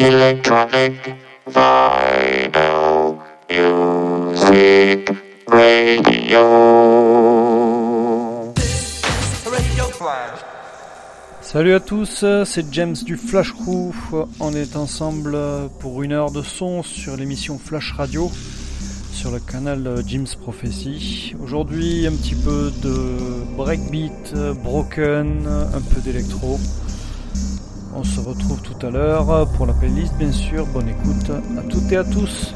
Electronic Vinyl Music Radio. Salut à tous, c'est James du Flash Crew. On est ensemble pour une heure de son sur l'émission Flash Radio sur le canal Jim's Prophecy. Aujourd'hui, un petit peu de breakbeat, broken, un peu d'électro. On se retrouve tout à l'heure pour la playlist, bien sûr. Bonne écoute à toutes et à tous.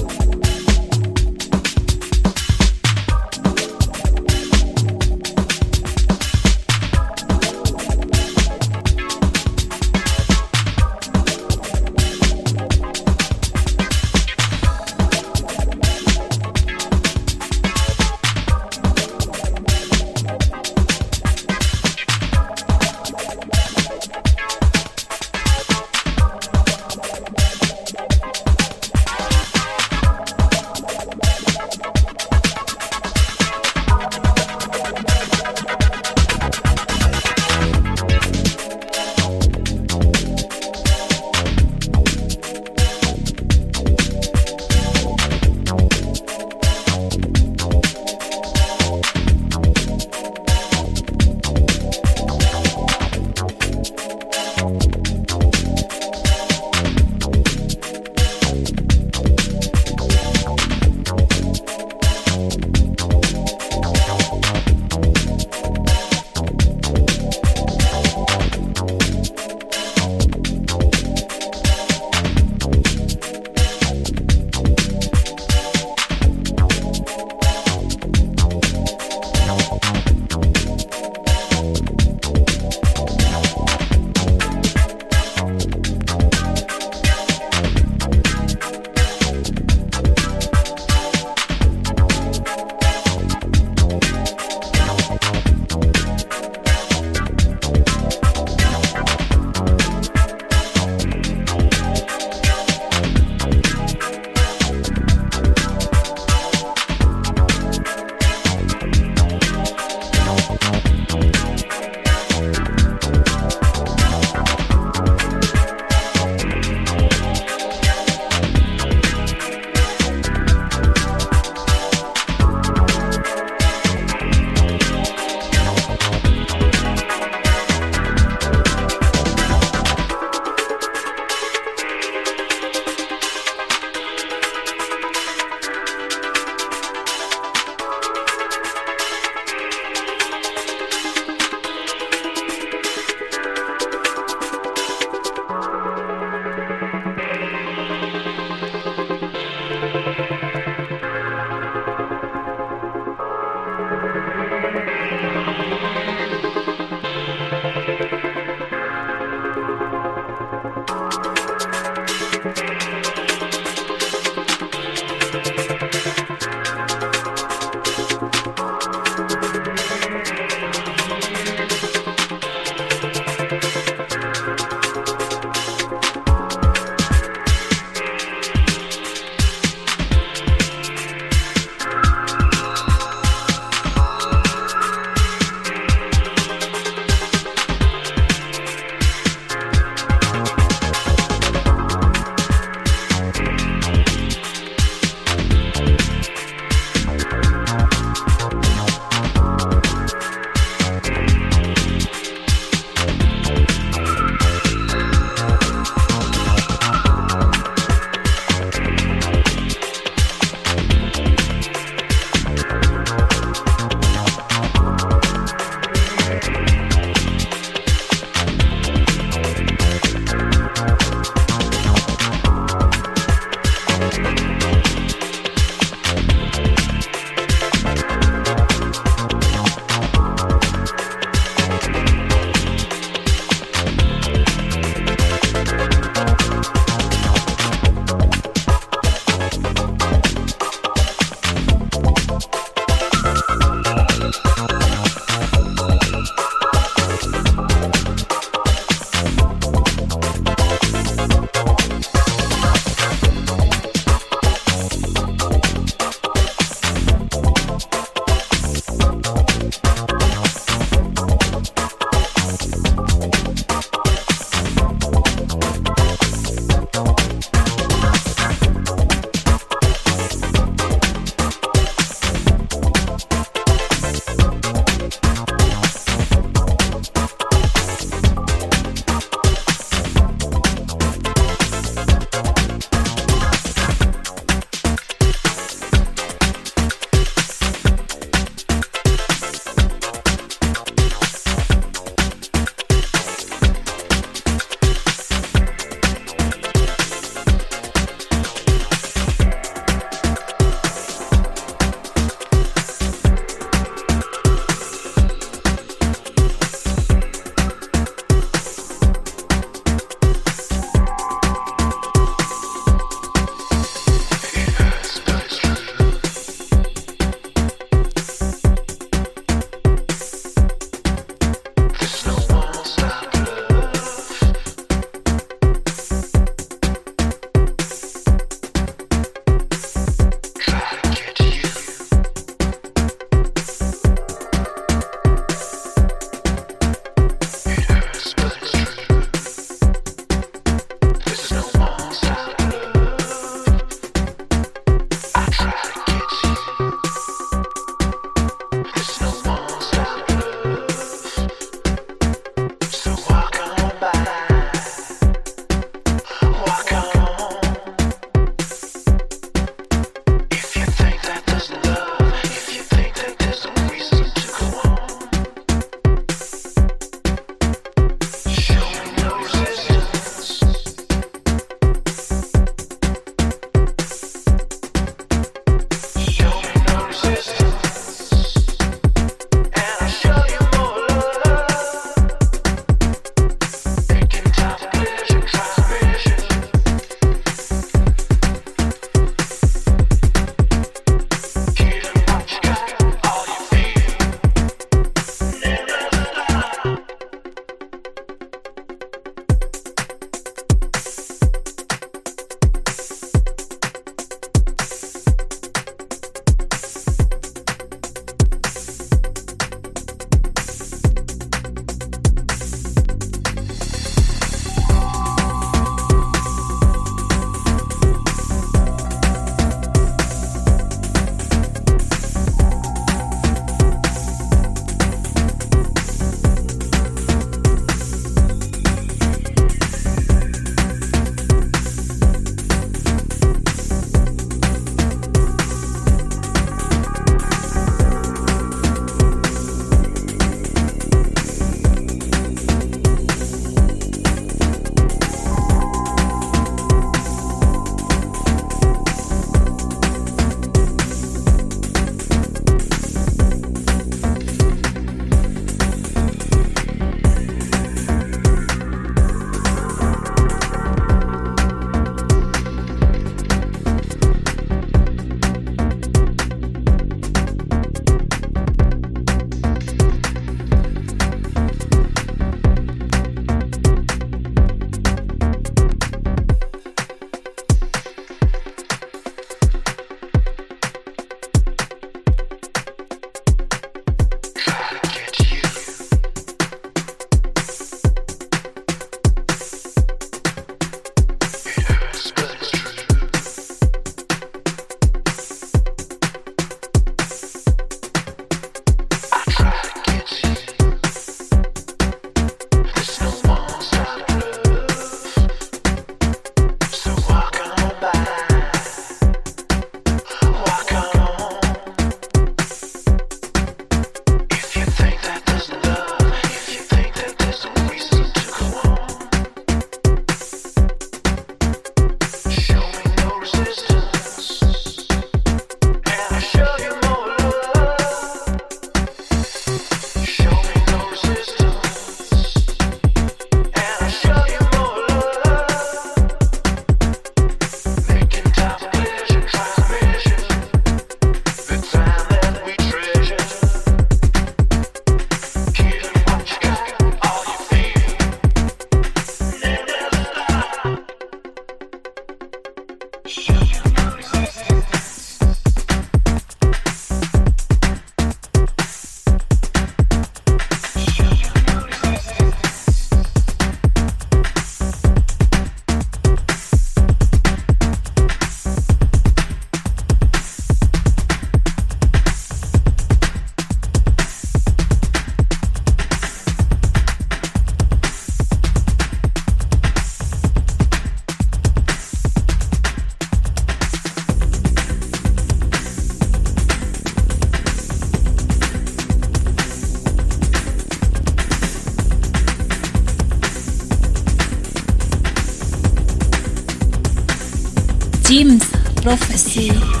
Jim's Prophecy.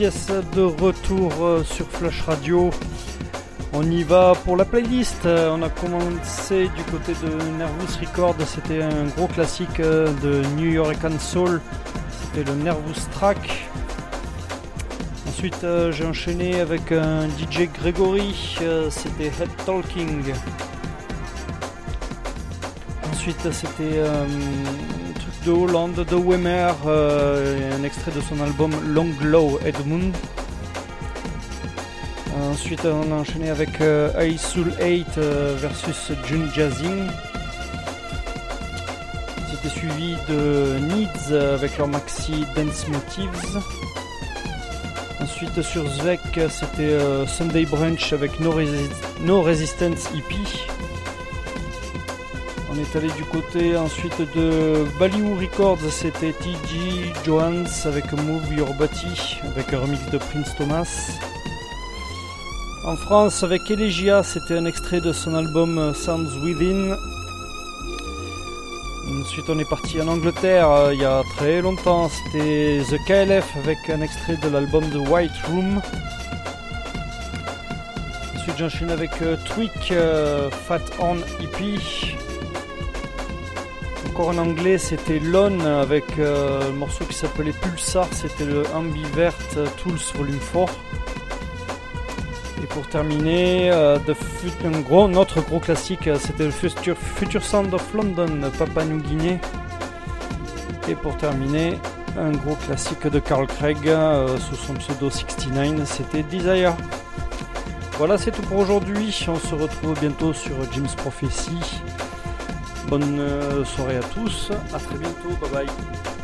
De retour euh, sur Flash Radio. On y va pour la playlist. Euh, on a commencé du côté de Nervous Record. C'était un gros classique euh, de New York Soul. C'était le Nervous Track. Ensuite, j'ai enchaîné avec un DJ Gregory. C'était Head Talking. Ensuite, c'était de Hollande, de Wemmer, euh, un extrait de son album Long Low Edmund. Ensuite, on a enchaîné avec euh, Soul 8 euh, versus June Jazzing. C'était suivi de Needs avec leur maxi Dance Motives. Ensuite, sur Zvek, c'était Sunday Brunch avec No, no Resistance EP est allé du côté ensuite de Ballyhoo Records, c'était T.G. Johannes avec Move Your Body, avec un remix de Prince Thomas. En France, avec Elegia, c'était un extrait de son album Sounds Within. Ensuite, on est parti en Angleterre euh, il y a très longtemps, c'était The KLF avec un extrait de l'album The White Room. Ensuite, j'enchaîne avec euh, Tweak euh, Fat On EP en anglais, c'était Lone avec euh, le morceau qui s'appelait Pulsar, c'était le Ambivert Tools Volume 4. Et pour terminer, euh, un gros, notre gros classique, euh, c'était le Future, Future Sound of London, Papa New Guinée. Et pour terminer, un gros classique de Carl Craig sous son pseudo 69, c'était Desire. Voilà, c'est tout pour aujourd'hui. On se retrouve bientôt sur Jim's Prophecy. Bonne euh, soirée à tous. À très bientôt. Bye bye.